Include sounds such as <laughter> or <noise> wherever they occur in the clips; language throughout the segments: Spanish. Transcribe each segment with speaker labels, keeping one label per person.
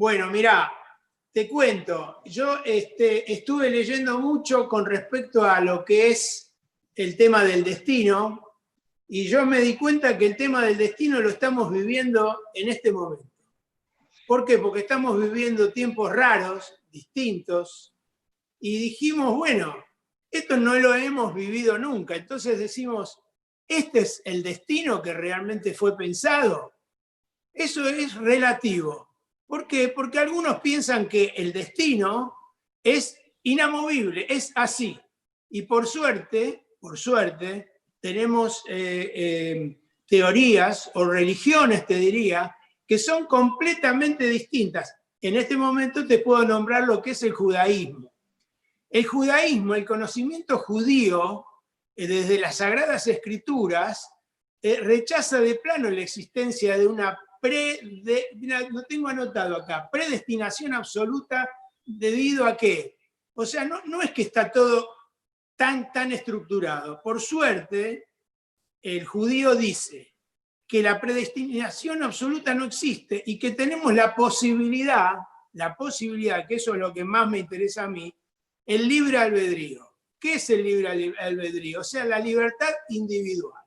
Speaker 1: Bueno, mira, te cuento, yo este, estuve leyendo mucho con respecto a lo que es el tema del destino y yo me di cuenta que el tema del destino lo estamos viviendo en este momento. ¿Por qué? Porque estamos viviendo tiempos raros, distintos, y dijimos, bueno, esto no lo hemos vivido nunca. Entonces decimos, ¿este es el destino que realmente fue pensado? Eso es relativo. ¿Por qué? Porque algunos piensan que el destino es inamovible, es así. Y por suerte, por suerte, tenemos eh, eh, teorías o religiones, te diría, que son completamente distintas. En este momento te puedo nombrar lo que es el judaísmo. El judaísmo, el conocimiento judío, eh, desde las sagradas escrituras, rechaza de plano la existencia de una tengo anotado acá, predestinación absoluta debido a qué. O sea, no, no es que está todo tan, tan estructurado. Por suerte, el judío dice que la predestinación absoluta no existe y que tenemos la posibilidad, la posibilidad, que eso es lo que más me interesa a mí, el libre albedrío. ¿Qué es el libre albedrío? O sea, la libertad individual.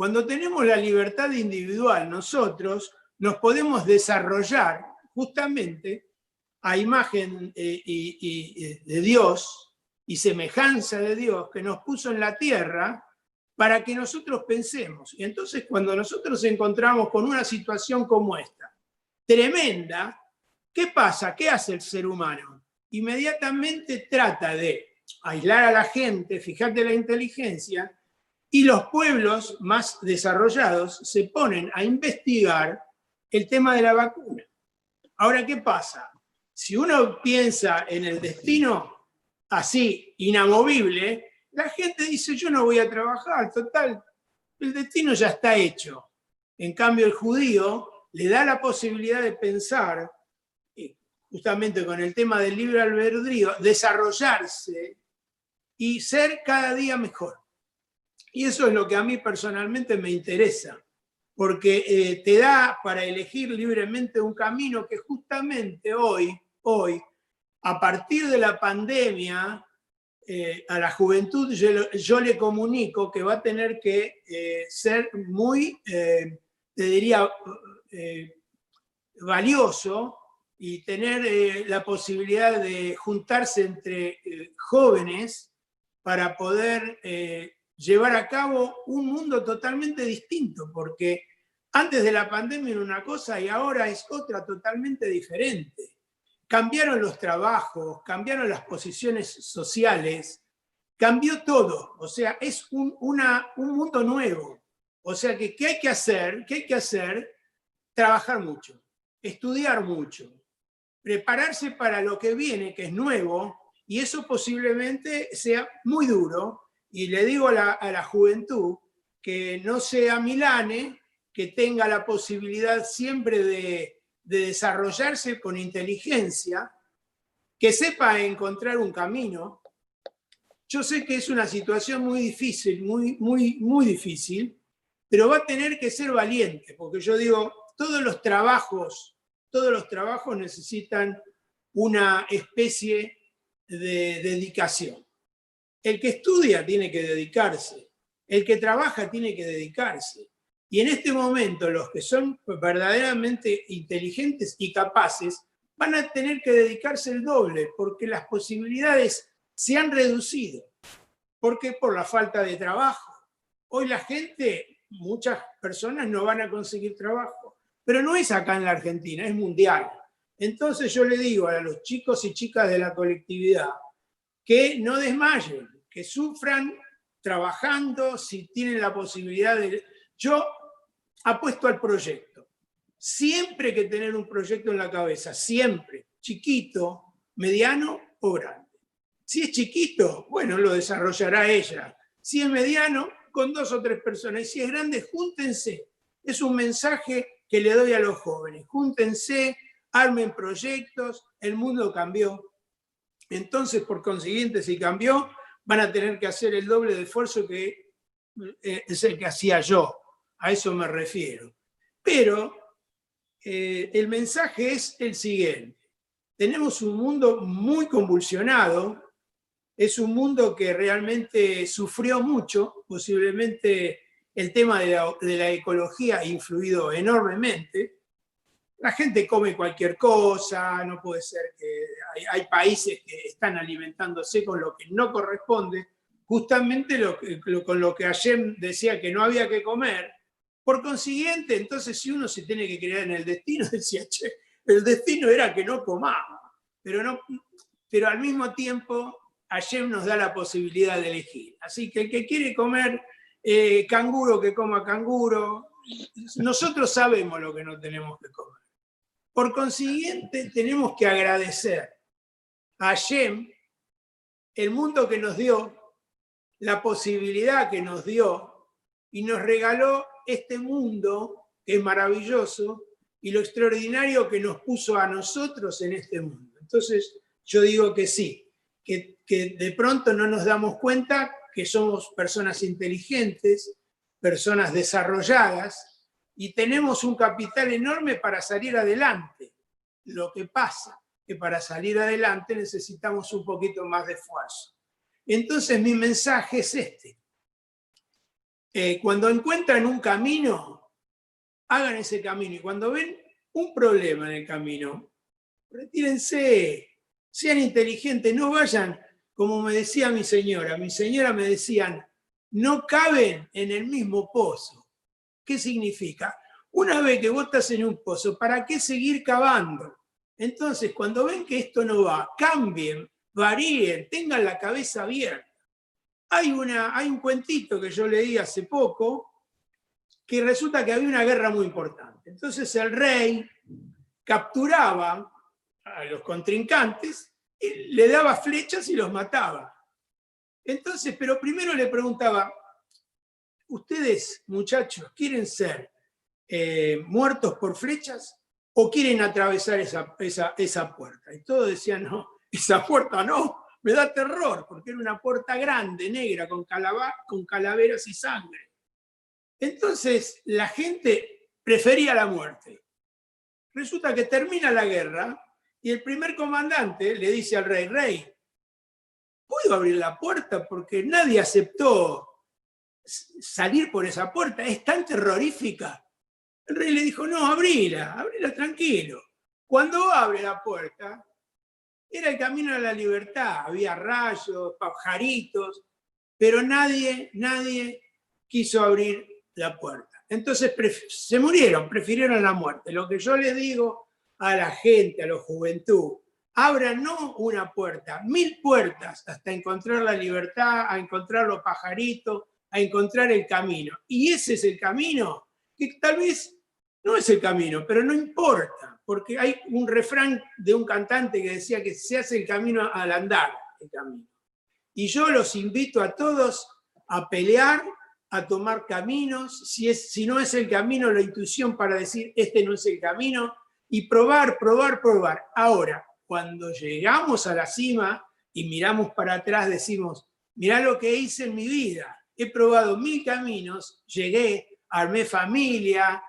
Speaker 1: Cuando tenemos la libertad individual, nosotros nos podemos desarrollar justamente a imagen eh, de Dios y semejanza de Dios que nos puso en la tierra para que nosotros pensemos. Y entonces cuando nosotros encontramos con una situación como esta, tremenda, ¿qué pasa? ¿Qué hace el ser humano? Inmediatamente trata de aislar a la gente, fíjate la inteligencia, y los pueblos más desarrollados se ponen a investigar el tema de la vacuna. Ahora, ¿qué pasa? Si uno piensa en el destino así, inamovible, la gente dice, yo no voy a trabajar, total, el destino ya está hecho. En cambio, el judío le da la posibilidad de pensar, justamente con el tema del libre albedrío, desarrollarse y ser cada día mejor. Y eso es lo que a mí personalmente me interesa, porque eh, te da para elegir libremente un camino que justamente hoy, hoy, a partir de la pandemia, eh, a la juventud yo, le comunico que va a tener que eh, ser muy, te diría, valioso y tener la posibilidad de juntarse entre jóvenes para poder llevar a cabo un mundo totalmente distinto, porque antes de la pandemia era una cosa y ahora es otra totalmente diferente. Cambiaron los trabajos, cambiaron las posiciones sociales, cambió todo, o sea, es un, una, un mundo nuevo. O sea que, ¿qué hay que hacer? ¿Qué hay que hacer? Trabajar mucho, estudiar mucho, prepararse para lo que viene, que es nuevo, y eso posiblemente sea muy duro, y le digo a la, juventud que no sea Milane, que tenga la posibilidad siempre de, desarrollarse con inteligencia, que sepa encontrar un camino. Yo sé que es una situación muy difícil, muy, muy, muy difícil, pero va a tener que ser valiente, porque yo digo, todos los trabajos, todos los trabajos necesitan una especie de dedicación. El que estudia tiene que dedicarse, el que trabaja tiene que dedicarse. Y en este momento los que son verdaderamente inteligentes y capaces van a tener que dedicarse el doble porque las posibilidades se han reducido. ¿Por qué? Por la falta de trabajo. Hoy la gente, muchas personas no van a conseguir trabajo, pero no es acá en la Argentina, es mundial. Entonces yo le digo a los chicos y chicas de la colectividad, que no desmayen, que sufran trabajando, si tienen la posibilidad de... Yo apuesto al proyecto. Siempre que tener un proyecto en la cabeza, siempre, chiquito, mediano o grande. Si es chiquito, bueno, lo desarrollará ella. Si es mediano, con dos o tres personas. Y si es grande, júntense. Es un mensaje que le doy a los jóvenes. Júntense, armen proyectos, el mundo cambió. Entonces, por consiguiente, si cambió, van a tener que hacer el doble de esfuerzo que eh, es el que hacía yo. A eso me refiero. Pero eh, el mensaje es el siguiente. Tenemos un mundo muy convulsionado, es un mundo que realmente sufrió mucho, posiblemente el tema de la, ecología ha influido enormemente. La gente come cualquier cosa, no puede ser que hay, países que están alimentándose con lo que no corresponde, justamente con lo que ayer decía que no había que comer. Por consiguiente, entonces si uno se tiene que creer en el destino, <laughs> decía, che, el destino era que no comamos, pero, no, pero al mismo tiempo ayer nos da la posibilidad de elegir. Así que el que quiere comer eh, canguro, que coma canguro, nosotros sabemos lo que no tenemos que comer. Por consiguiente, tenemos que agradecer a Yem el mundo que nos dio, la posibilidad que nos dio y nos regaló este mundo que es maravilloso y lo extraordinario que nos puso a nosotros en este mundo. Entonces, yo digo que sí, que, de pronto no nos damos cuenta que somos personas inteligentes, personas desarrolladas, y tenemos un capital enorme para salir adelante. Lo que pasa que para salir adelante necesitamos un poquito más de esfuerzo. Entonces mi mensaje es este. Eh, cuando encuentran un camino, hagan ese camino. Y cuando ven un problema en el camino, retírense, sean inteligentes, no vayan, como me decía mi señora, mi señora me decían, no caben en el mismo pozo. ¿Qué significa? Una vez que vos estás en un pozo, ¿para qué seguir cavando? Entonces, cuando ven que esto no va, cambien, varíen, tengan la cabeza abierta. Hay, una, hay un cuentito que yo leí hace poco, que resulta que había una guerra muy importante. Entonces el rey capturaba a los contrincantes, y le daba flechas y los mataba. Entonces, pero primero le preguntaba, ¿ustedes, muchachos, quieren ser eh, muertos por flechas o quieren atravesar esa, esa, puerta? Y todos decían, no, esa puerta no, me da terror, porque era una puerta grande, negra, con, con calaveras y sangre. Entonces, la gente prefería la muerte. Resulta que termina la guerra y el primer comandante le dice al rey, rey, ¿puedo abrir la puerta? Porque nadie aceptó salir por esa puerta, es tan terrorífica. El rey le dijo, no, abrila, abrila tranquilo. Cuando abre la puerta, era el camino a la libertad, había rayos, pajaritos, pero nadie, nadie quiso abrir la puerta. Entonces se murieron, prefirieron la muerte. Lo que yo les digo a la gente, a la juventud. Abran no una puerta, mil puertas hasta encontrar la libertad, a encontrar los pajaritos, a encontrar el camino. Y ese es el camino que tal vez no es el camino, pero no importa, porque hay un refrán de un cantante que decía que se hace el camino al andar, el camino. Y yo los invito a todos a pelear, a tomar caminos, si, es, si no es el camino, la intuición para decir, este no es el camino, y probar, probar, probar. Ahora, cuando llegamos a la cima y miramos para atrás, decimos, mirá lo que hice en mi vida. He probado mil caminos, llegué, armé familia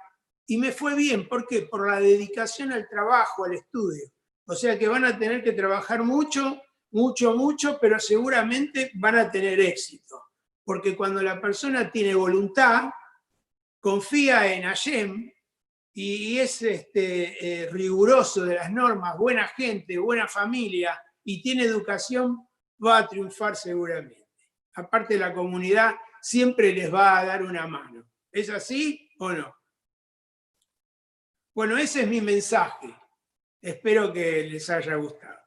Speaker 1: y me fue bien. ¿Por qué? Por la dedicación al trabajo, al estudio. O sea que van a tener que trabajar mucho, mucho, mucho, pero seguramente van a tener éxito. Porque cuando la persona tiene voluntad, confía en Hashem, y es este, eh, riguroso de las normas, buena gente, buena familia y tiene educación, va a triunfar seguramente. Aparte la comunidad siempre les va a dar una mano. ¿Es así o no? Bueno, ese es mi mensaje. Espero que les haya gustado.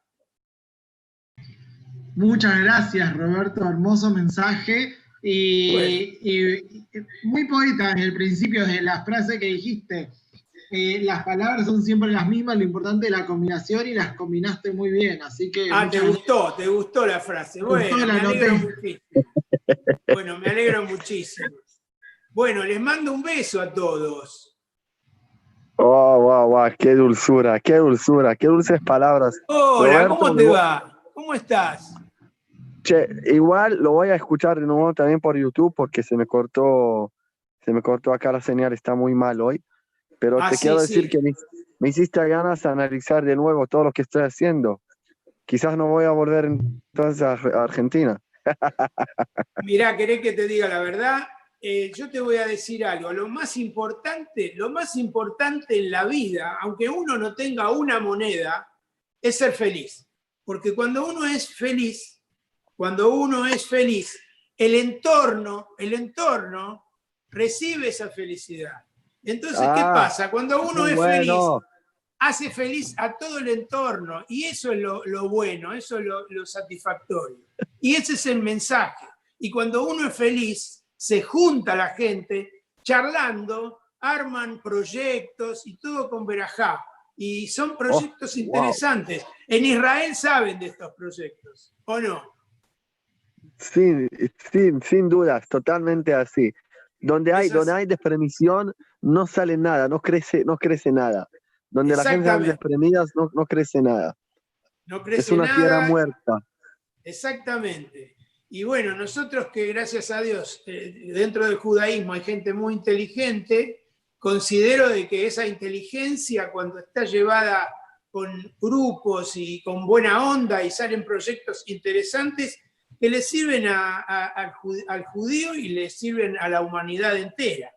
Speaker 2: Muchas gracias, Roberto. Hermoso mensaje. Y, y, muy poeta en el principio de la frase que dijiste eh, las palabras son siempre las mismas, lo importante es la combinación y las combinaste muy bien, así que...
Speaker 1: Ah, te gustó, te gustó la frase. Bueno, me alegro muchísimo. Bueno, me alegro muchísimo. Bueno, les mando un beso a todos.
Speaker 3: Oh, wow, wow, qué dulzura, qué dulzura, qué dulces palabras.
Speaker 1: Hola, ¿cómo te va? ¿Cómo estás?
Speaker 3: Che, igual lo voy a escuchar de nuevo también por YouTube porque se me cortó, se me cortó acá la señal, está muy mal hoy. Pero te ah, quiero decir que me hiciste ganas de analizar de nuevo todo lo que estoy haciendo. Quizás no voy a volver entonces a Argentina. <laughs>
Speaker 1: Mirá, querés que te diga la verdad, Eh, yo te voy a decir algo. Lo más importante, lo más importante en la vida, aunque uno no tenga una moneda, es ser feliz. Porque cuando uno es feliz, cuando uno es feliz, el entorno, el entorno recibe esa felicidad. Entonces, ¿qué
Speaker 3: Ah,
Speaker 1: pasa? Cuando uno es feliz, hace feliz a todo el entorno y eso es lo, lo bueno, eso es lo, lo satisfactorio. Y ese es el mensaje. Y cuando uno es feliz, se junta la gente charlando, arman proyectos y todo con Berajá. Y son proyectos
Speaker 3: wow.
Speaker 1: interesantes. En Israel saben de estos proyectos, ¿o no?
Speaker 3: Sí, sí, sin dudas, totalmente así. Donde hay,
Speaker 1: Es
Speaker 3: donde hay despremición, no sale nada, no crece, no crece nada. Donde la gente
Speaker 1: Exactamente.
Speaker 3: desprendida, no, no crece nada.
Speaker 1: No crece
Speaker 3: Es una
Speaker 1: nada.
Speaker 3: tierra muerta.
Speaker 1: Exactamente. Y bueno, nosotros que gracias a Dios eh, dentro del judaísmo hay gente muy inteligente, considero de que esa inteligencia cuando está llevada con grupos y con buena onda y salen proyectos interesantes que le sirven al, ju- al judío y le sirven a la humanidad entera.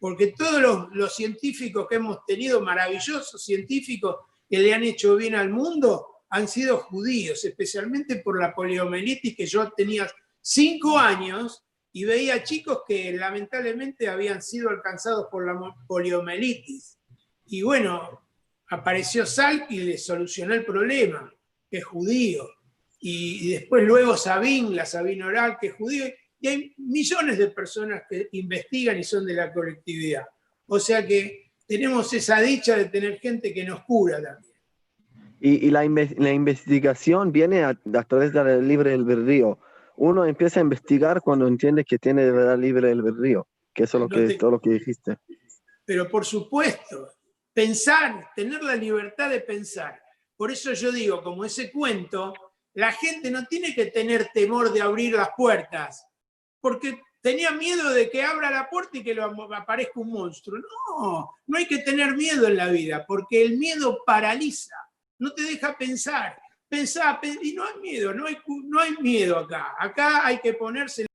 Speaker 1: Porque todos los, científicos que hemos tenido, maravillosos científicos que le han hecho bien al mundo, han sido judíos, especialmente por la poliomielitis, que yo tenía cinco años y veía chicos que lamentablemente habían sido alcanzados por la poliomielitis. Y bueno, apareció Salk y le solucionó el problema, que es judío. Y, y después luego Sabin, la Sabin Oral, que es judío. Y hay millones de personas que investigan y son de la colectividad. O sea que tenemos esa dicha de tener gente que nos cura también.
Speaker 3: Y, y la, inve- la investigación viene a, a través del libre albedrío. Uno empieza a investigar cuando entiende que tiene de verdad libre albedrío, que eso es lo
Speaker 1: No
Speaker 3: que,
Speaker 1: te-
Speaker 3: todo lo que dijiste.
Speaker 1: pero por supuesto, pensar, tener la libertad de pensar. Por eso yo digo, como ese cuento, la gente no tiene que tener temor de abrir las puertas, porque tenía miedo de que abra la puerta y que lo aparezca un monstruo. No, no hay que tener miedo en la vida, porque el miedo paraliza, no te deja pensar. Pensá, pe- y no hay miedo, no hay, no hay miedo acá. Acá hay que ponerse